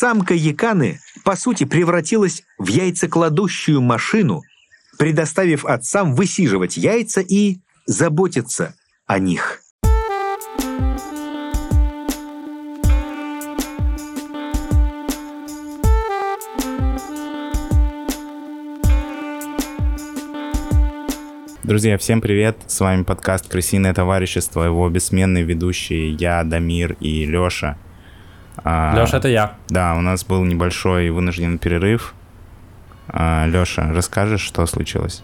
Самка яканы, по сути, превратилась в яйцекладущую машину, предоставив отцам высиживать яйца и заботиться о них. Друзья, всем привет! С вами подкаст «Крысиное товарищество», его бессменные ведущие я, Дамир и Лёша. А, Лёша, это я. Да, у нас был небольшой вынужденный перерыв. А, Лёша, расскажешь, что случилось?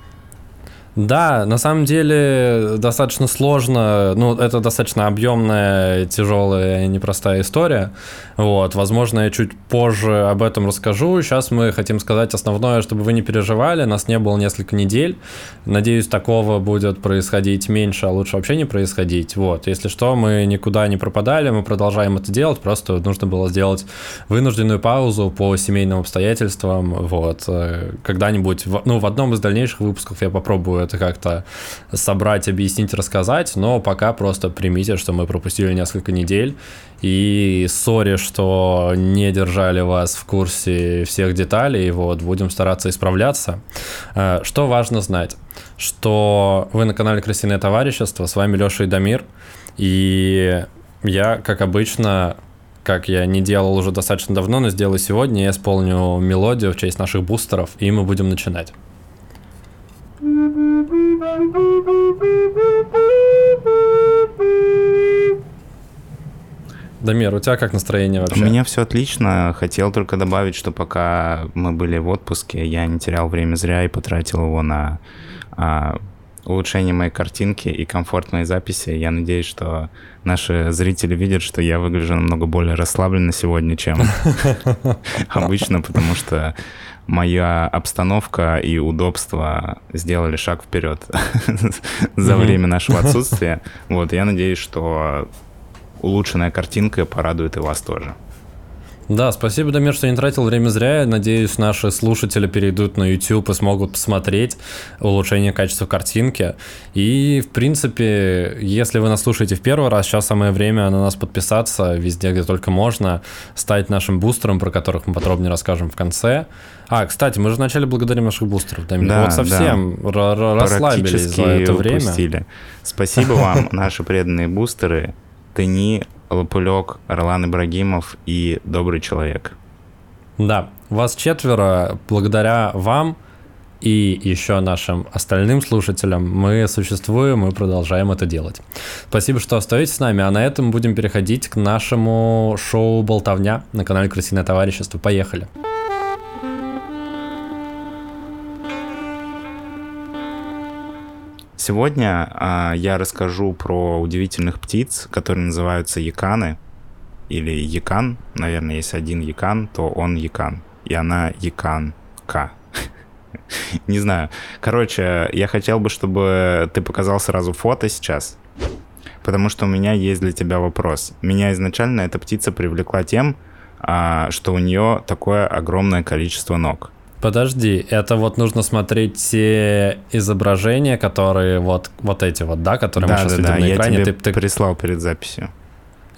Да, на самом деле достаточно сложно, ну, это достаточно объемная, тяжелая, непростая история. Вот, возможно, я чуть позже об этом расскажу. Сейчас мы хотим сказать основное, чтобы вы не переживали, нас не было несколько недель. Надеюсь, такого будет происходить меньше, а лучше вообще не происходить. Вот, если что, мы никуда не пропадали, мы продолжаем это делать, просто нужно было сделать вынужденную паузу по семейным обстоятельствам. Вот, когда-нибудь, ну, в одном из дальнейших выпусков я попробую это как-то собрать, объяснить, рассказать, но пока просто примите, что мы пропустили несколько недель, и сори, что не держали вас в курсе всех деталей, вот, будем стараться исправляться. Э, что важно знать? Что вы на канале Крысиное товарищество, с вами Леша и Дамир, и я, как обычно, как я не делал уже достаточно давно, но сделаю сегодня, я исполню мелодию в честь наших бустеров, и мы будем начинать. Дамир, у тебя как настроение вообще? У меня все отлично. Хотел только добавить, что пока мы были в отпуске, я не терял время зря и потратил его на а, улучшение моей картинки и комфорт моей записи. Я надеюсь, что наши зрители видят, что я выгляжу намного более расслабленно сегодня, чем обычно, потому что моя обстановка и удобство сделали шаг вперед за время нашего отсутствия. Вот, я надеюсь, что улучшенная картинка порадует и вас тоже. Да, спасибо, Дамир, что не тратил время зря. Надеюсь, наши слушатели перейдут на YouTube и смогут посмотреть улучшение качества картинки. И, в принципе, если вы нас слушаете в первый раз, сейчас самое время на нас подписаться везде, где только можно, стать нашим бустером, про которых мы подробнее расскажем в конце. А, кстати, мы же вначале благодарим наших бустеров, Дамир. Да, вот совсем да. расслабились за это время. Упустили. Спасибо вам, наши преданные бустеры. Тени Лопулек, Орлан Ибрагимов и Добрый человек. Да, вас четверо. Благодаря вам и еще нашим остальным слушателям мы существуем и продолжаем это делать. Спасибо, что остаетесь с нами, а на этом будем переходить к нашему шоу «Болтовня» на канале «Крысиное товарищество». Поехали! Поехали! Сегодня а, я расскажу про удивительных птиц, которые называются яканы, или якан, наверное, если один якан, то он якан, и она яканка. Не знаю. Короче, я хотел бы, чтобы ты показал сразу фото сейчас, потому что у меня есть для тебя вопрос. Меня изначально эта птица привлекла тем, а, что у нее такое огромное количество ног. Подожди, это вот нужно смотреть те изображения, которые вот, вот эти вот, да, которые да, мы сейчас да, видим да. на экране. Я тебе ты, ты... прислал перед записью.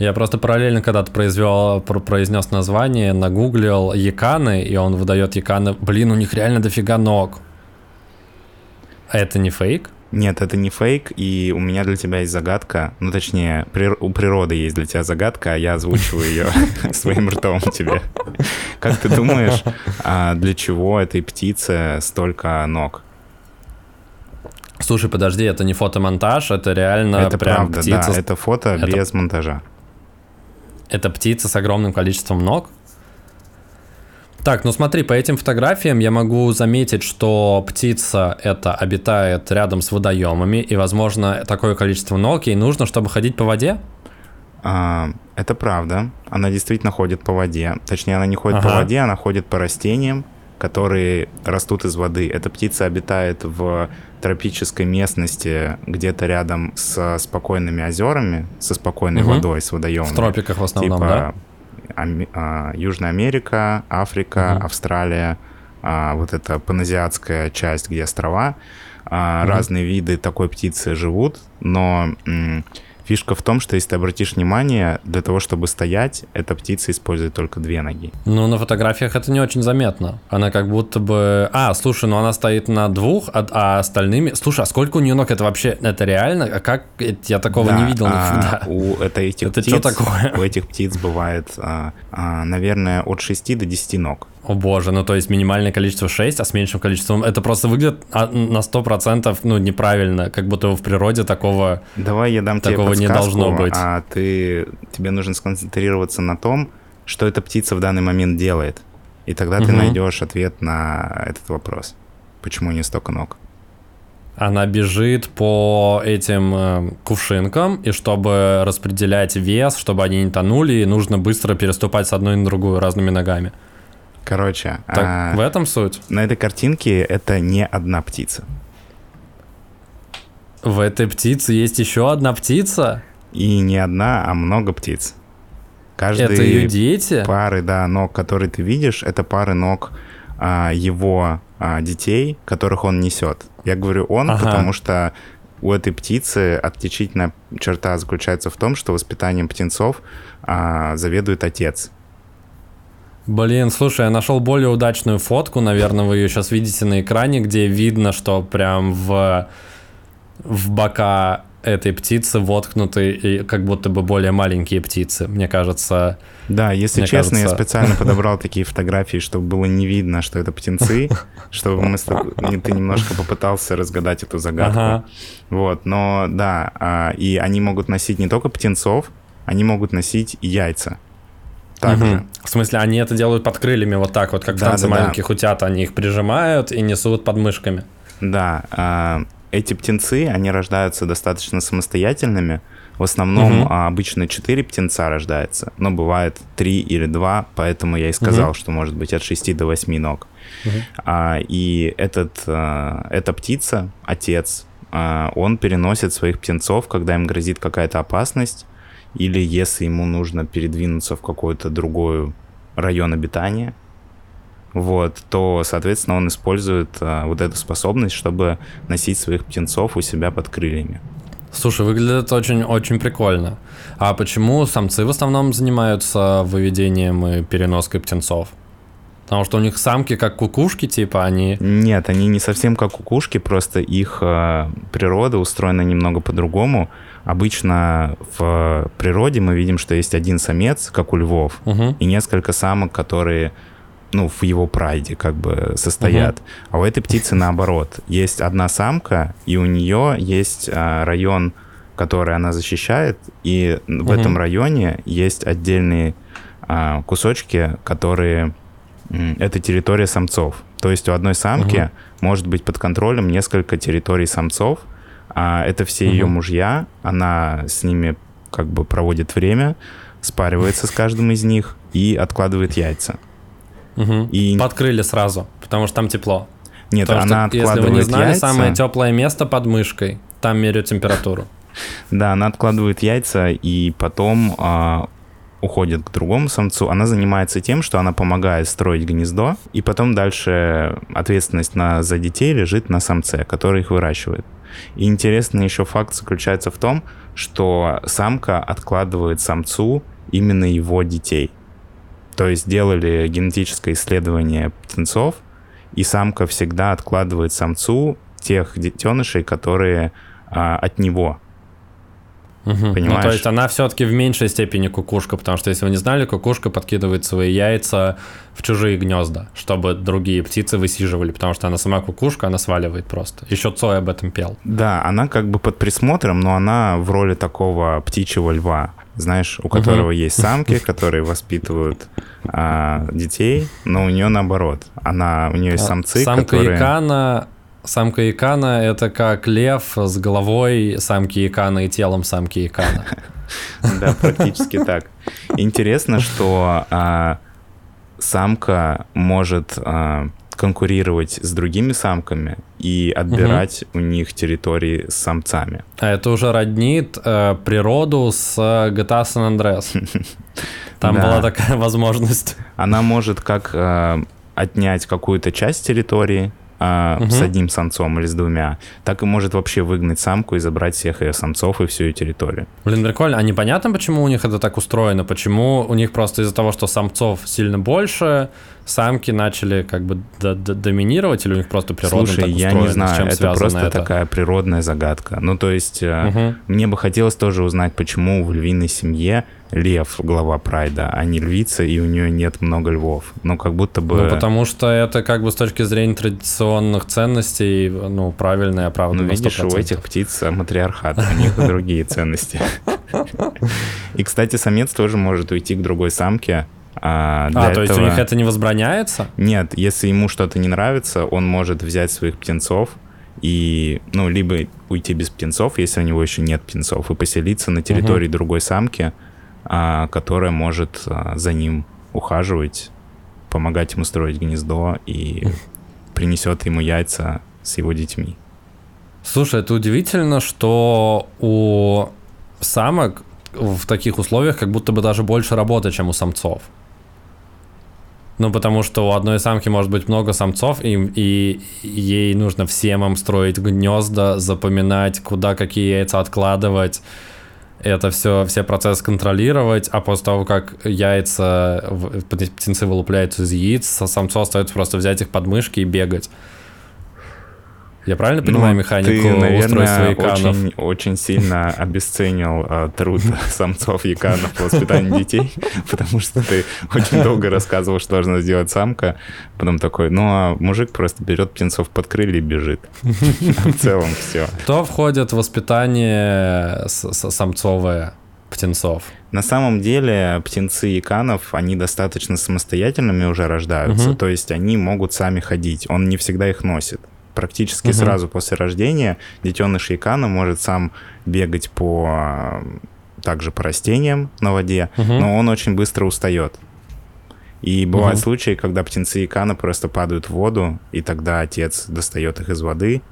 Я просто параллельно когда-то произвел, произнес название, нагуглил яканы, и он выдает яканы. Блин, у них реально дофига ног. А это не фейк? Нет, это не фейк, и у меня для тебя есть загадка. Ну, точнее, при, у природы есть для тебя загадка, а я озвучиваю ее своим ртом тебе. Как ты думаешь, а для чего этой птице столько ног? Слушай, подожди, это не фотомонтаж, это реально это прям правда, птица. Да, это фото это... без монтажа. Это птица с огромным количеством ног? Так, ну смотри, по этим фотографиям я могу заметить, что птица это обитает рядом с водоемами, и, возможно, такое количество ног ей нужно, чтобы ходить по воде? А, это правда. Она действительно ходит по воде. Точнее, она не ходит ага. по воде, она ходит по растениям, которые растут из воды. Эта птица обитает в тропической местности, где-то рядом с спокойными озерами, со спокойной угу. водой, с водоемами. В тропиках в основном, типа, да? А, Южная Америка, Африка, угу. Австралия, а, вот эта паназиатская часть, где острова. Угу. Разные виды такой птицы живут, но Фишка в том, что если ты обратишь внимание, для того, чтобы стоять, эта птица использует только две ноги. Ну, на фотографиях это не очень заметно. Она как будто бы... А, слушай, ну она стоит на двух, а, а остальными... Слушай, а сколько у нее ног? Это вообще... Это реально? А как? Я такого Да, не видел а, никогда. У это этих Это птиц, чё такое? У этих птиц бывает, а, а, наверное, от 6 до 10 ног. О боже, ну то есть минимальное количество 6, а с меньшим количеством... Это просто выглядит а, на 100% ну, неправильно, как будто в природе такого... Давай я дам Такого не тебе подсказку, должно быть. а ты, тебе нужно сконцентрироваться на том, что эта птица в данный момент делает. И тогда ты Мгм. найдешь ответ на этот вопрос. Почему у нее столько ног? Она бежит по этим э, кувшинкам, и чтобы распределять вес, чтобы они не тонули, нужно быстро переступать с одной на другую разными ногами. Короче, Так, а, в этом суть? на этой картинке это не одна птица. В этой птице есть еще одна птица? И не одна, а много птиц. Каждый Это ее дети? пары, да, ног, которые ты видишь, это пары ног а, его а, детей, которых он несет. Я говорю он, Ага. потому что у этой птицы отличительная черта заключается в том, что воспитанием птенцов а, заведует отец. Блин, слушай, я нашел более удачную фотку, наверное, вы ее сейчас видите на экране, где видно, что прям в, в бока этой птицы воткнуты и как будто бы более маленькие птицы. Мне кажется, Да, если честно, я кажется- специально подобрал такие фотографии, чтобы было не видно, что это птенцы, чтобы мы ты немножко попытался разгадать эту загадку. Ага. Вот, но да, а, и они могут носить не только птенцов, они могут носить яйца. Также. Мгм. В смысле, они это делают под крыльями вот так вот, как в Да, танце да, да. маленьких утят, они их прижимают и несут под мышками. Да, а, эти птенцы, они рождаются достаточно самостоятельными. В основном а, обычно 4 птенца рождается, но бывает 3 или 2, поэтому я и сказал, Мгм. что может быть от 6 до 8 ног. Мгм. А, и этот, а, эта птица, отец, а, он переносит своих птенцов, когда им грозит какая-то опасность, или если ему нужно передвинуться в какой-то другой район обитания, вот, то, соответственно, он использует а, вот эту способность, чтобы носить своих птенцов у себя под крыльями. Слушай, выглядит очень-очень прикольно. А почему самцы в основном занимаются выведением и переноской птенцов? Потому что у них самки как кукушки, типа, они... Нет, они не совсем как кукушки, просто их э, природа устроена немного по-другому. Обычно в природе мы видим, что есть один самец, как у львов, Мгм. и несколько самок, которые ну, в его прайде как бы состоят. А у этой птицы наоборот. Есть одна самка, и у нее есть а, район, который она защищает, и в Мгм. этом районе есть отдельные а, кусочки, которые... Это территория самцов. То есть у одной самки Мгм. может быть под контролем несколько территорий самцов, а это все ее Мгм. мужья, она с ними как бы проводит время, спаривается с каждым из них и откладывает яйца. Мгм. И Под крылья сразу, потому что там тепло. нет, Потому она что, если вы не откладывает знали, яйца. самое теплое место под мышкой. Там меряют температуру. Да, она откладывает яйца и потом а, уходит к другому самцу. Она занимается тем, что она помогает строить гнездо, и потом дальше ответственность на, за детей лежит на самце, который их выращивает. И интересный еще факт заключается в том, что самка откладывает самцу именно его детей. То есть делали генетическое исследование птенцов, и самка всегда откладывает самцу тех детенышей, которые а, от него. Ну, Понимаешь? то есть она все-таки в меньшей степени кукушка, потому что, если вы не знали, кукушка подкидывает свои яйца в чужие гнезда, чтобы другие птицы высиживали, потому что она сама кукушка, она сваливает просто. Еще Цой об этом пел. Да, она как бы под присмотром, но она в роли такого птичьего льва, знаешь, у которого есть самки, которые воспитывают а, детей, но у нее наоборот. Она, у нее есть самцы, А, Самка которые... якана, самка якана это как лев с головой самки якана и телом самки якана. Да, практически так. Интересно, что а, самка может а, конкурировать с другими самками и отбирать у них территории с самцами. А это уже роднит э, природу с э, GTA San Andreas. Там Да. была такая возможность. Она может как э, отнять какую-то часть территории а, с одним самцом или с двумя, так и может вообще выгнать самку и забрать всех ее самцов и всю ее территорию. Блин, прикольно. А непонятно, почему у них это так устроено? Почему у них просто из-за того, что самцов сильно больше, самки начали как бы д- д- доминировать, или у них просто природно Слушай, так я не знаю, чем это просто это? такая природная загадка. Ну, то есть, Мгм. мне бы хотелось тоже узнать, почему в львиной семье лев глава прайда, а не львица, и у нее нет много львов. Ну, как будто бы... Ну, потому что это как бы с точки зрения традиционных ценностей, ну, правильно и Ну, оправданно. видишь, у 100%. этих птиц матриархат, у них другие ценности. И, кстати, самец тоже может уйти к другой самке. А, А, то есть у этого- них это не возбраняется? Нет, если ему что-то не нравится, он может взять своих птенцов и, ну, либо уйти без птенцов, если у него еще нет птенцов, и поселиться на территории другой самки, которая может а, за ним ухаживать, помогать ему строить гнездо и принесет ему яйца с его детьми. Слушай, это удивительно, что у самок в таких условиях как будто бы даже больше работы, чем у самцов. Ну, потому что у одной самки может быть много самцов, и, и ей нужно всем им строить гнезда, запоминать, куда какие яйца откладывать, это все, все процессы контролировать, а после того, как яйца, птенцы вылупляются из яиц, самцу остается просто взять их под мышки и бегать. Я правильно понимаю Ну, механику ты, устройства наверное, очень, очень сильно обесценил э, труд самцов яканов в воспитании детей, потому что ты очень долго рассказывал, что должна сделать самка, потом такой, ну а мужик просто берет птенцов под крылья и бежит. В целом все. Кто входит в воспитание самцовое птенцов? На самом деле птенцы яканов, они достаточно самостоятельными уже рождаются, то есть они могут сами ходить, он не всегда их носит. Практически Мгм. сразу после рождения детеныш якана может сам бегать по также по растениям на воде, Мгм. но он очень быстро устает. И бывают Мгм. случаи, когда птенцы якана просто падают в воду, и тогда отец достает их из воды,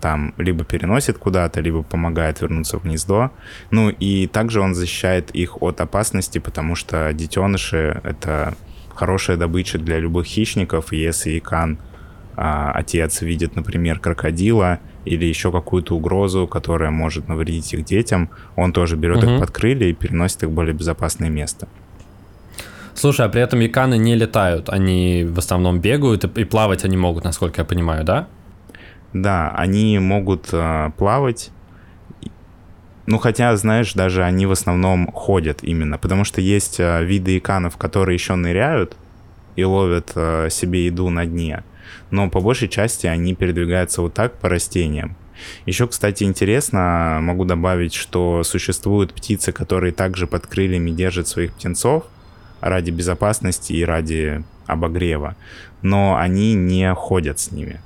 там либо переносит куда-то, либо помогает вернуться в гнездо. Ну и также он защищает их от опасности, потому что детеныши — это хорошая добыча для любых хищников, и если икан а, отец видит, например, крокодила или еще какую-то угрозу, которая может навредить их детям, он тоже берет Мгм. их под крылья и переносит их в более безопасное место. Слушай, а при этом яканы не летают, они в основном бегают и, и плавать они могут, насколько я понимаю, да? Да, они могут э, плавать. Ну, хотя, знаешь, даже они в основном ходят именно, потому что есть э, виды иканов, которые еще ныряют и ловят э, себе еду на дне. Но по большей части они передвигаются вот так по растениям. Еще, кстати, интересно, могу добавить, что существуют птицы, которые также под крыльями держат своих птенцов ради безопасности и ради обогрева, но они не ходят с ними.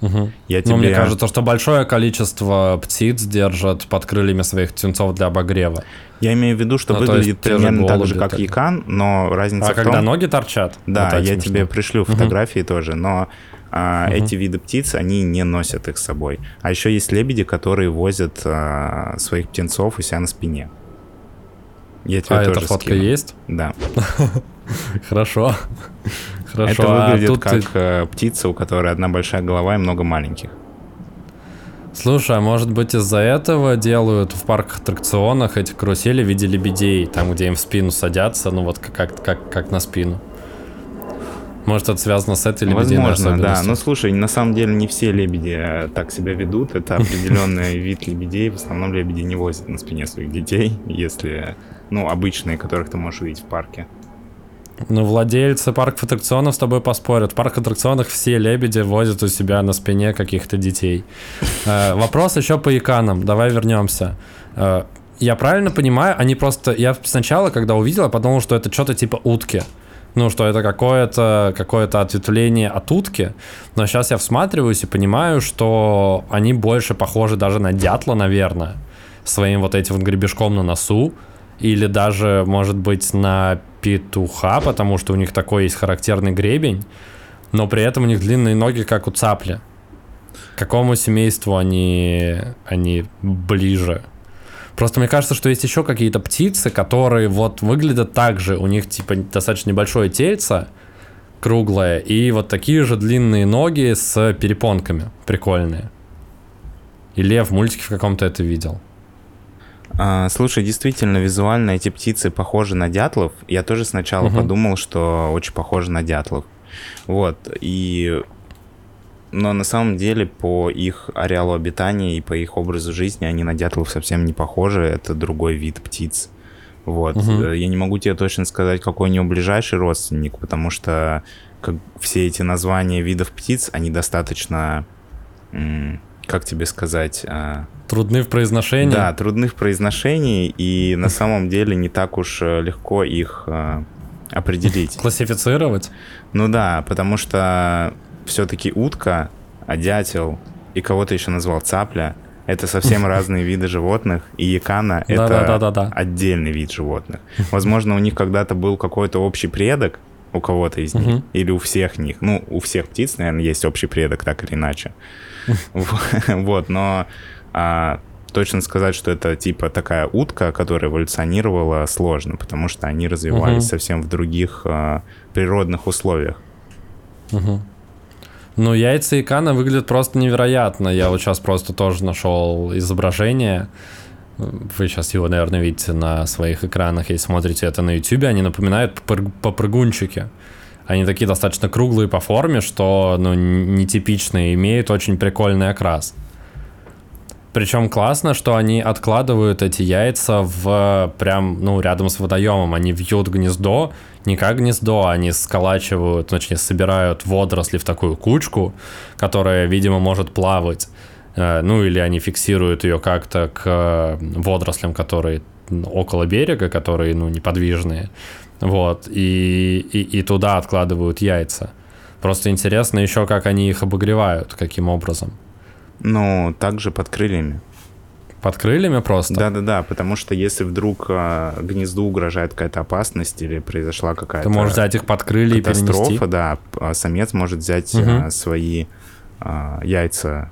Мгм. Я тебе... мне кажется, что большое количество птиц держат под крыльями своих птенцов для обогрева. Я имею в виду, что Ну, выглядит примерно так же, как так. якан, но разница А в когда том... ноги торчат? Да, вот я смешно. тебе пришлю фотографии тоже, но а, Мгм. эти виды птиц, они не носят их с собой. А еще есть лебеди, которые возят а, своих птенцов у себя на спине. Я тебе А тоже эта фотка скину. есть? Да. Хорошо. Хорошо. Это а выглядит тут как ты- э, птица, у которой одна большая голова и много маленьких. Слушай, а может быть из-за этого делают в парках аттракционах эти карусели в виде лебедей, там, где им в спину садятся, ну вот как, как, как, на спину. Может, это связано с этой лебединой Возможно, да. Но слушай, на самом деле не все лебеди э, так себя ведут. Это определенный вид лебедей. В основном лебеди не возят на спине своих детей, если, ну, обычные, которых ты можешь увидеть в парке. Ну, владельцы парков аттракционов с тобой поспорят. В парках аттракционах все лебеди возят у себя на спине каких-то детей. Э, Вопрос еще по иканам. Давай вернемся. Э, Я правильно понимаю, они просто... Я сначала, когда увидел, я подумал, что это что-то типа утки. Ну, что это какое-то какое ответвление от утки. Но сейчас я всматриваюсь и понимаю, что они больше похожи даже на дятла, наверное. Своим вот этим вот гребешком на носу. Или даже, может быть, на петуха, потому что у них такой есть характерный гребень. Но при этом у них длинные ноги, как у цапли. К какому семейству они, они ближе? Просто мне кажется, что есть еще какие-то птицы, которые вот выглядят так же. У них типа достаточно небольшое тельце, круглая, и вот такие же длинные ноги с перепонками, прикольные. Или я в мультике в каком-то это видел. А, слушай, действительно, визуально эти птицы похожи на дятлов. Я тоже сначала Мгм. подумал, что очень похожи на дятлов. Вот, и... Но на самом деле по их ареалу обитания и по их образу жизни они на дятлов совсем не похожи. Это другой вид птиц. Вот. Э, Я не могу тебе точно сказать, какой у него ближайший родственник, потому что как все эти названия видов птиц, они достаточно... Как тебе сказать? Трудны в произношении. да, трудных произношений, и на самом деле не так уж э, легко их э, определить. Классифицировать. Ну да, потому что все-таки утка, а дятел и кого-то еще назвал цапля, это совсем разные виды животных, и якана — это отдельный вид животных. Возможно, у них когда-то был какой-то общий предок, у кого-то из них, Мгм. или у всех них. Ну, у всех птиц, наверное, есть общий предок, так или иначе. Вот, но а, точно сказать, что это типа такая утка, которая эволюционировала, сложно, потому что они развивались Мгм. совсем в других а, природных условиях. Мгм. Ну, яйца икана выглядят просто невероятно. Я вот сейчас просто тоже нашел изображение. Вы сейчас его, наверное, видите на своих экранах, если смотрите это на YouTube. Они напоминают попрыг- попрыгунчики. Они такие достаточно круглые по форме, что ну, нетипичные, имеют очень прикольный окрас. Причем классно, что они откладывают эти яйца в прям, ну, рядом с водоемом. Они вьют гнездо, не как гнездо, они сколачивают, точнее, собирают водоросли в такую кучку, которая, видимо, может плавать. Э, Ну, или они фиксируют ее как-то к э, водорослям, которые около берега, которые, ну, неподвижные. Вот. И, и, и туда откладывают яйца. Просто интересно еще, как они их обогревают, каким образом. Ну, также под крыльями. Под крыльями просто? Да-да-да, потому что если вдруг а, гнезду угрожает какая-то опасность или произошла какая-то Ты можешь взять их под крылья и перенести. да, а самец может взять Мгм. а, свои а, яйца,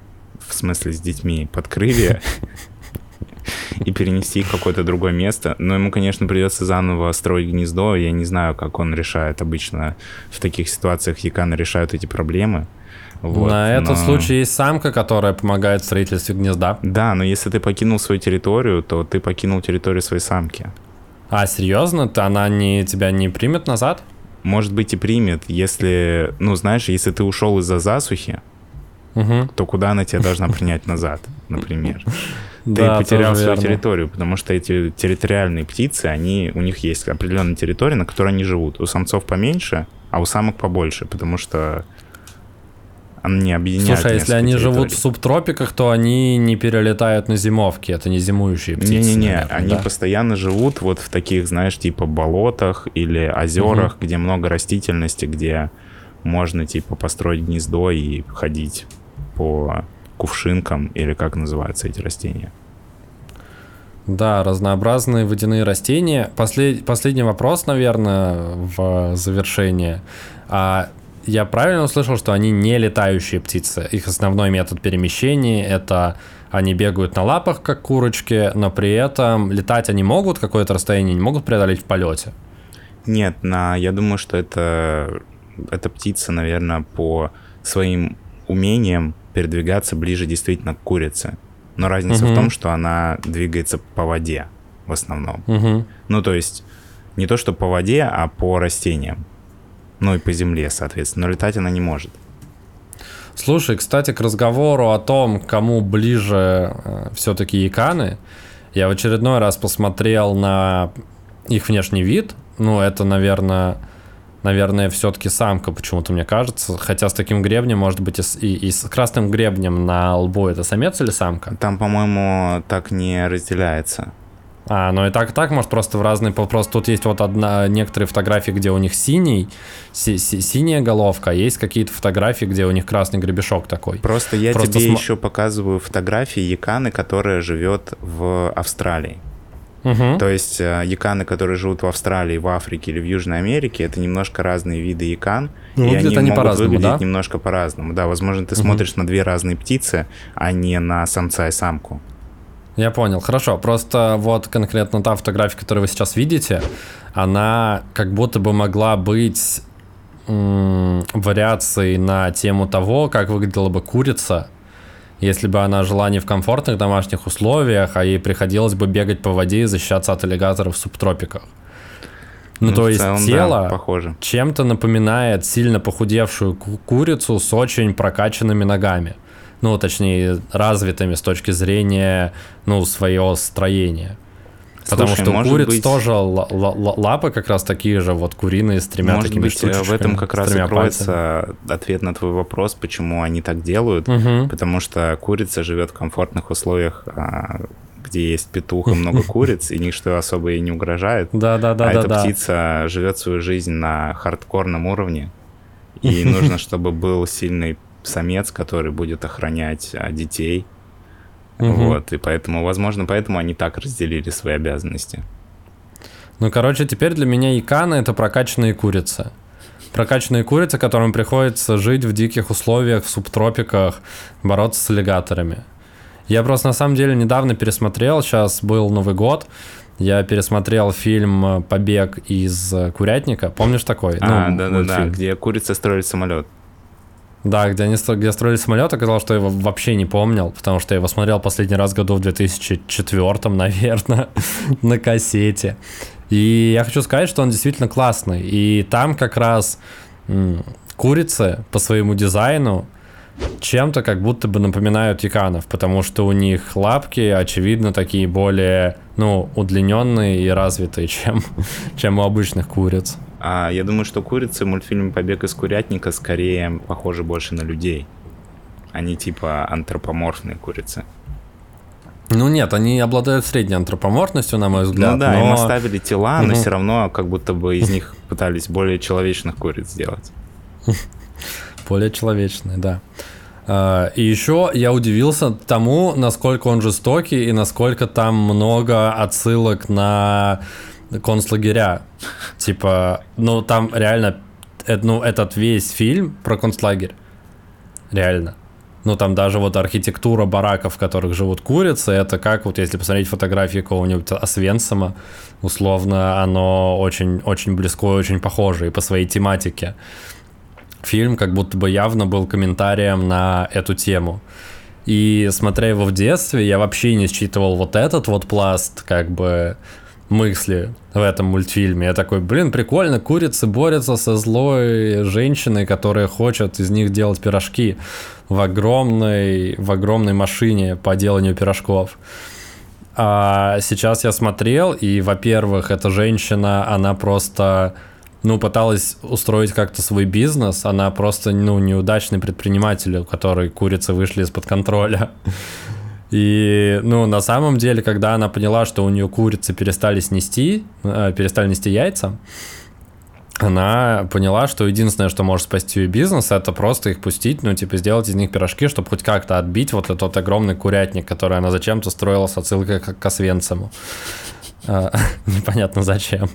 в смысле с детьми, под крылья и перенести их в какое-то другое место. Но ему, конечно, придется заново строить гнездо. Я не знаю, как он решает обычно в таких ситуациях. Яканы решают эти проблемы. Вот, На этот но- случай есть самка, которая помогает в строительстве гнезда. Да, но если ты покинул свою территорию, то ты покинул территорию своей самки. А, серьезно? Ты, она не, тебя не примет назад? Может быть и примет, если, ну знаешь, если ты ушел из-за засухи, Угу. то куда она тебя должна принять назад, например? Ты Да, потерял свою верно. территорию, потому что эти территориальные птицы, они, у них есть определенная территория, на которой они живут. У самцов поменьше, а у самок побольше, потому что они объединяют Слушай, а если они живут в территорий. субтропиках, то они не перелетают на зимовки, это не зимующие птицы. Не-не-не, наверное, они да? постоянно живут вот в таких, знаешь, типа болотах или озерах, где много растительности, где можно типа построить гнездо и ходить по кувшинкам или как называются эти растения. Да, разнообразные водяные растения. Послед- Последний вопрос, наверное, в завершение. А я правильно услышал, что они не летающие птицы? Их основной метод перемещения — это они бегают на лапах, как курочки, но при этом летать они могут какое-то расстояние, не могут преодолеть в полете. Нет, на, я думаю, что это, эта птица, наверное, по своим умениям передвигаться ближе действительно к курице. Но разница в Мгм. том, что она двигается по воде в основном. Угу. Ну, то есть не то, что по воде, а по растениям. Ну и по земле, соответственно. Но летать она не может. Слушай, кстати, к разговору о том, кому ближе все-таки яканы, я в очередной раз посмотрел на их внешний вид. Ну, это, наверное, наверное, все-таки самка, почему-то мне кажется. Хотя с таким гребнем, может быть, и с, и- и с красным гребнем на лбу это самец или самка? Там, по-моему, так не разделяется. А, ну и так, и так, может, просто в разные... Просто тут есть вот одна, некоторые фотографии, где у них синий, си- си- синяя головка, а есть какие-то фотографии, где у них красный гребешок такой. Просто я Просто тебе сма- еще показываю фотографии яканы, которая живет в Австралии. Мгм. То есть э, яканы, которые живут в Австралии, в Африке или в Южной Америке, это немножко разные виды якан. Ну, и они они могут выглядеть да? немножко по-разному. Да, возможно, ты Мгм. смотришь на две разные птицы, а не на самца и самку. Я понял, хорошо. Просто вот конкретно та фотография, которую вы сейчас видите, она как будто бы могла быть м, вариаций на тему того, как выглядела бы курица, если бы она жила не в комфортных домашних условиях, а ей приходилось бы бегать по воде и защищаться от аллигаторов в субтропиках. Ну, Ну, то есть целом, да, тело похоже. чем-то напоминает сильно похудевшую ку- курицу с очень прокачанными ногами. Ну, точнее, развитыми с точки зрения, ну, своего строения. Потому Слушай, что у куриц быть- тоже ла- ла- ла- лапы как раз такие же, вот куриные с тремя Может такими быть, э, в этом как раз тремя пальцами. ответ на твой вопрос, почему они так делают. Мгм. Потому что курица живет в комфортных условиях, а, где есть петух и много куриц, и ничто особо ей не угрожает. Да, да, да, а эта птица живет свою жизнь на хардкорном уровне. И нужно, чтобы был сильный самец, который будет охранять а, детей. Мгм. Вот, и поэтому, возможно, поэтому они так разделили свои обязанности. Ну, короче, теперь для меня иканы это прокачанные курицы. Прокачанные курицы, которым приходится жить в диких условиях, в субтропиках, бороться с аллигаторами. Я просто на самом деле недавно пересмотрел, сейчас был Новый год, я пересмотрел фильм «Побег из курятника». Помнишь такой? а, Ну, да-да-да, мультфильм. где курица строит самолет. Да, где они где строили самолет, оказалось, что я его вообще не помнил, потому что я его смотрел последний раз году в 2004, наверное, на кассете. И я хочу сказать, что он действительно классный. И там как раз курицы по своему дизайну чем-то как будто бы напоминают яканов, потому что у них лапки, очевидно, такие более, ну, удлиненные и развитые, чем, чем у обычных куриц. А я думаю, что курицы в мультфильме «Побег из курятника» скорее похожи больше на людей. Они типа антропоморфные курицы. Ну нет, они обладают средней антропоморфностью, на мой взгляд. ну да, но... им оставили тела, но Мгм. все равно как будто бы из них пытались более человечных куриц сделать. Более человечный, да. А, И еще я удивился тому, насколько он жестокий и насколько там много отсылок на концлагеря. Типа, ну там реально, э, ну этот весь фильм про концлагерь. Реально. Ну там даже вот архитектура бараков, в которых живут курицы, это как вот если посмотреть фотографии какого-нибудь Освенцима, условно, оно очень, очень близко и очень похоже и по своей тематике фильм как будто бы явно был комментарием на эту тему. И смотря его в детстве, я вообще не считывал вот этот вот пласт, как бы, мысли в этом мультфильме. Я такой, блин, прикольно, курицы борются со злой женщиной, которая хочет из них делать пирожки в огромной, в огромной машине по деланию пирожков. А сейчас я смотрел, и, во-первых, эта женщина, она просто, ну, пыталась устроить как-то свой бизнес, она просто, ну, неудачный предприниматель, у которой курицы вышли из-под контроля. И, ну, на самом деле, когда она поняла, что у нее курицы перестали снести, э, перестали нести яйца, она поняла, что единственное, что может спасти ее бизнес, это просто их пустить, ну, типа, сделать из них пирожки, чтобы хоть как-то отбить вот этот огромный курятник, который она зачем-то строила с отсылкой к Освенциму. А, Непонятно зачем.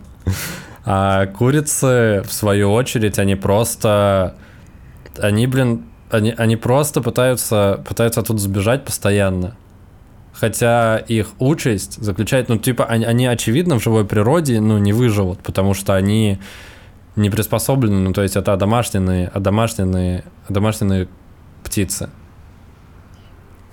А курицы, в свою очередь, они просто... Они, блин, они, они просто пытаются, пытаются оттуда сбежать постоянно. Хотя их участь заключает, ну, типа, они, они, очевидно, в живой природе, ну, не выживут, потому что они не приспособлены, ну, то есть это одомашненные, одомашненные, одомашненные птицы.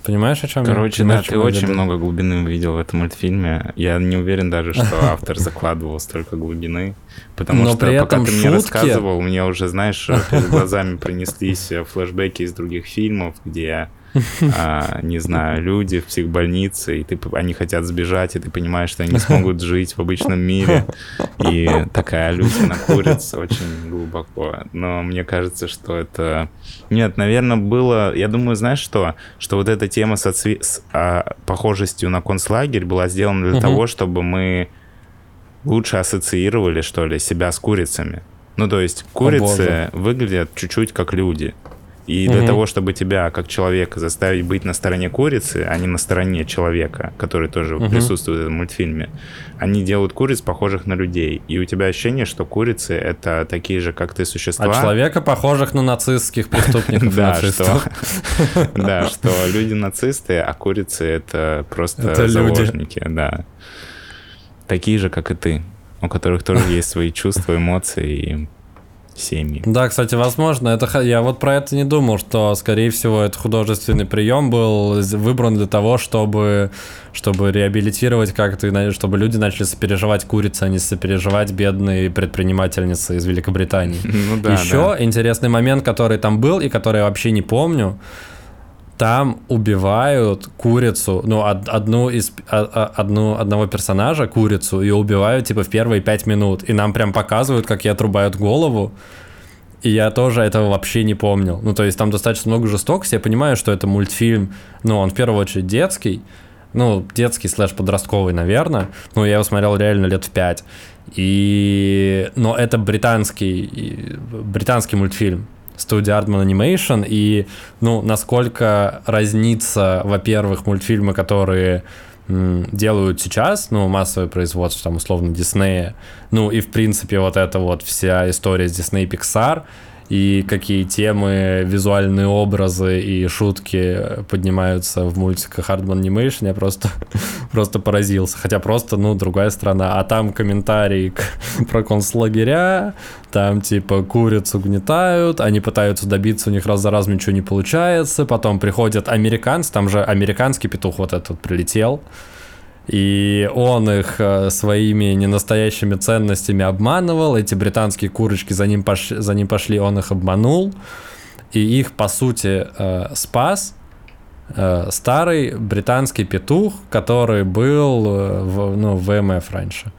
Понимаешь, о чем я? Короче, да, ты очень много глубины увидел в этом мультфильме. Я не уверен даже, что автор закладывал столько глубины. Потому Но что пока ты мне рассказывал, мне уже, знаешь, перед глазами пронеслись э, флешбеки из других фильмов, где, а, не знаю, люди в психбольнице, и ты, они хотят сбежать, и ты понимаешь, что они не смогут жить в обычном мире. И такая люди на куриц очень глубоко. Но мне кажется, что это... Нет, наверное, было... Я думаю, знаешь что? Что вот эта тема с, отсве- с, а, похожестью на концлагерь была сделана для того, чтобы мы лучше ассоциировали, что ли, себя с курицами. Ну, то есть курицы боже. выглядят чуть-чуть как люди. И для Мгм. того, чтобы тебя, как человека, заставить быть на стороне курицы, а не на стороне человека, который тоже Мгм. присутствует в этом мультфильме, они делают куриц, похожих на людей. И у тебя ощущение, что курицы — это такие же, как ты, существа. А человека, похожих на нацистских преступников Да, что, да, что люди нацисты, а курицы это просто заложники, да. Такие же, как и ты, у которых тоже есть свои чувства, эмоции и семьи. Да, кстати, возможно, это я вот про это не думал, что, скорее всего, это художественный прием был выбран для того, чтобы, чтобы реабилитировать как-то, чтобы люди начали сопереживать курицы, а не сопереживать бедные предпринимательницы из Великобритании. Ну, да, Еще да. интересный момент, который там был и который я вообще не помню, там убивают курицу, ну, одну из одну, одного персонажа, курицу, ее убивают, типа, в первые пять минут. И нам прям показывают, как ей отрубают голову. И я тоже этого вообще не помнил. Ну, то есть там достаточно много жестокости. Я понимаю, что это мультфильм, ну, он в первую очередь детский. Ну, детский слэш подростковый, наверное. Ну, я его смотрел реально лет в пять. И... Но это британский, британский мультфильм студии Artman Animation, и, ну, насколько разнится, во-первых, мультфильмы, которые делают сейчас, ну, массовое производство, там, условно, Диснея, ну, и, в принципе, вот эта вот вся история с Дисней и Pixar, и какие темы, визуальные образы и шутки поднимаются в мультиках Hardman Animation, я просто, просто поразился. Хотя просто, ну, другая страна. А там комментарии про концлагеря, там типа курицу угнетают, они пытаются добиться, у них раз за разом ничего не получается, потом приходят американцы, там же американский петух вот этот прилетел, и он их э, своими ненастоящими ценностями обманывал, эти британские курочки за ним, пош... за ним пошли, он их обманул, и их, по сути, э, спас э, старый британский петух, который был в, ну, в ВМФ раньше.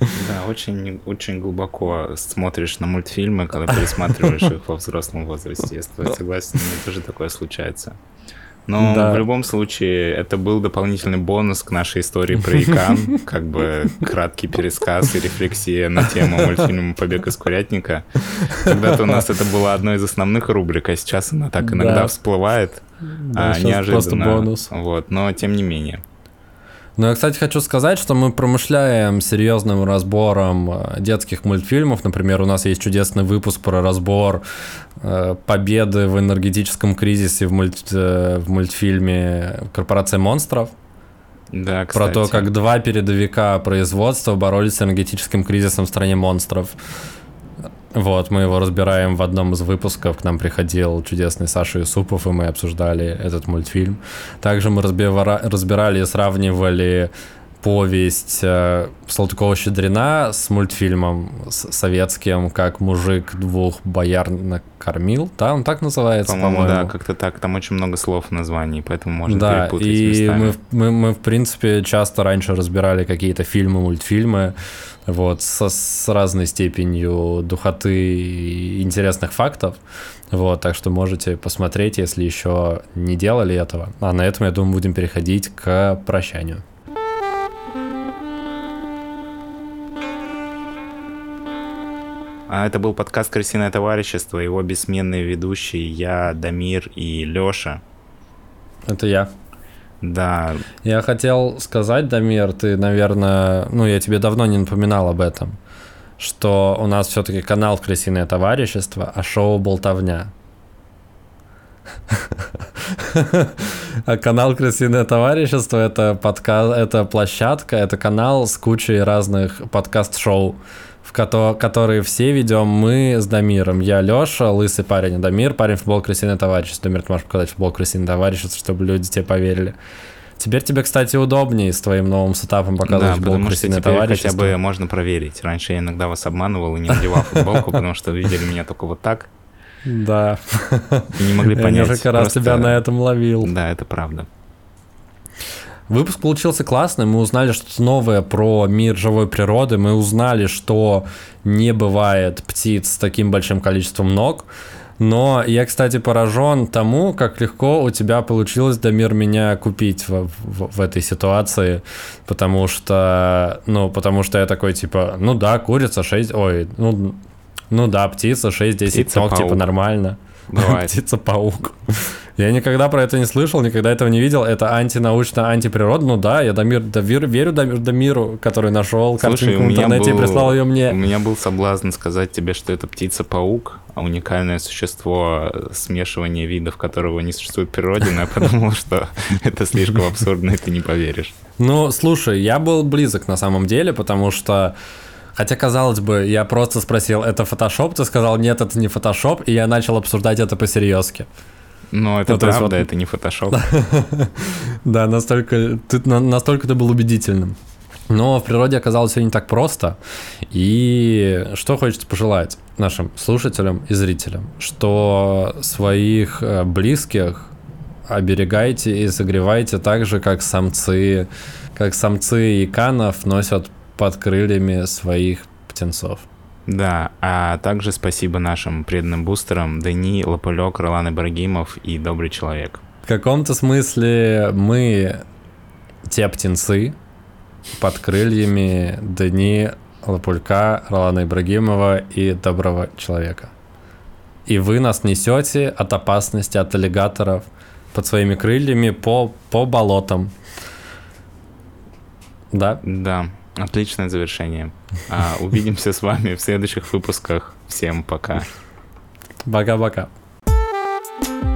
Да, очень, очень глубоко смотришь на мультфильмы, когда пересматриваешь их во взрослом возрасте. Я согласен, мне тоже такое случается. Но да. в любом случае, это был дополнительный бонус к нашей истории про Икан, как бы краткий пересказ и рефлексия на тему мультфильма «Побег из курятника». Когда-то у нас это было одной из основных рубрик, а сейчас она так иногда да. всплывает да, а, неожиданно. Просто бонус. Вот, но тем не менее. Ну, я, кстати, хочу сказать, что мы промышляем серьезным разбором э, детских мультфильмов. Например, у нас есть чудесный выпуск про разбор э, победы в энергетическом кризисе в, мульт, э, в мультфильме «Корпорация монстров». Да, кстати. Про то, как два передовика производства боролись с энергетическим кризисом в стране монстров. Вот, мы его разбираем в одном из выпусков. К нам приходил чудесный Саша Юсупов, и мы обсуждали этот мультфильм. Также мы разбирали и сравнивали повесть э, Салтыкова-Щедрина с мультфильмом с советским, как мужик двух бояр накормил, да, он так называется, по-моему. по-моему. Да, как-то так, там очень много слов в названии, поэтому можно да, перепутать и мы, мы, мы, в принципе, часто раньше разбирали какие-то фильмы, мультфильмы, вот, со, с разной степенью духоты и интересных фактов. Вот, так что можете посмотреть, если еще не делали этого. А на этом, я думаю, будем переходить к прощанию. А это был подкаст «Крысиное товарищество», его бессменные ведущие я, Дамир и Лёша. Это я. Да. Я хотел сказать, Дамир, ты, наверное, ну, я тебе давно не напоминал об этом, что у нас все-таки канал «Крысиное товарищество», а шоу «Болтовня». А канал «Крысиное товарищество» — это подкаст, это площадка, это канал с кучей разных подкаст-шоу в ко- которые все ведем мы с Дамиром. Я Леша, лысый парень, а Дамир, парень футбол крысиное товарищество. Дамир, ты можешь показать футбол крысиное товарищество, чтобы люди тебе поверили. Теперь тебе, кстати, удобнее с твоим новым сетапом показывать да, футбол потому что теперь хотя бы можно проверить. Раньше я иногда вас обманывал и не надевал футболку, потому что видели меня только вот так. Да. И не могли понять. Я несколько раз тебя на этом ловил. Да, это правда. Выпуск получился классный, мы узнали что-то новое про мир живой природы, мы узнали, что не бывает птиц с таким большим количеством ног, но я, кстати, поражен тому, как легко у тебя получилось, Дамир, меня купить в, в, в этой ситуации, потому что, ну, потому что я такой, типа, ну да, курица 6, ой, ну, ну да, птица 6-10 ног, типа, нормально. Птица-паук. Я никогда про это не слышал, никогда этого не видел. Это антинаучно, антиприродно. Ну да, я Дамир, Дамир, верю Дамир, Дамиру, который нашел Слушай, картинку в интернете был, и прислал ее мне. У меня был соблазн сказать тебе, что это птица-паук, а уникальное существо смешивания видов, которого не существует в природе, но я подумал, что это слишком абсурдно, и ты не поверишь. Ну, слушай, я был близок на самом деле, потому что Хотя, казалось бы, я просто спросил, это фотошоп, ты сказал, нет, это не фотошоп, и я начал обсуждать это по-серьезки. Ну, это Ну, правда, вот- это не фотошоп. Да, настолько ты, на- настолько ты был убедительным. Но в природе оказалось все не так просто. И что хочется пожелать нашим слушателям и зрителям? Что своих э, близких оберегайте и согревайте так же, как самцы, как самцы иканов носят под крыльями своих птенцов. Да, а также спасибо нашим преданным бустерам Дани, Лопылек, Ролан Ибрагимов и Добрый Человек. В каком-то смысле мы те птенцы под крыльями Дани Лапулька, Ролана Ибрагимова и Доброго Человека. И вы нас несете от опасности, от аллигаторов под своими крыльями по, по болотам. Да, Да, Отличное завершение. А, увидимся с вами в следующих выпусках. Всем пока. Пока-пока. thank you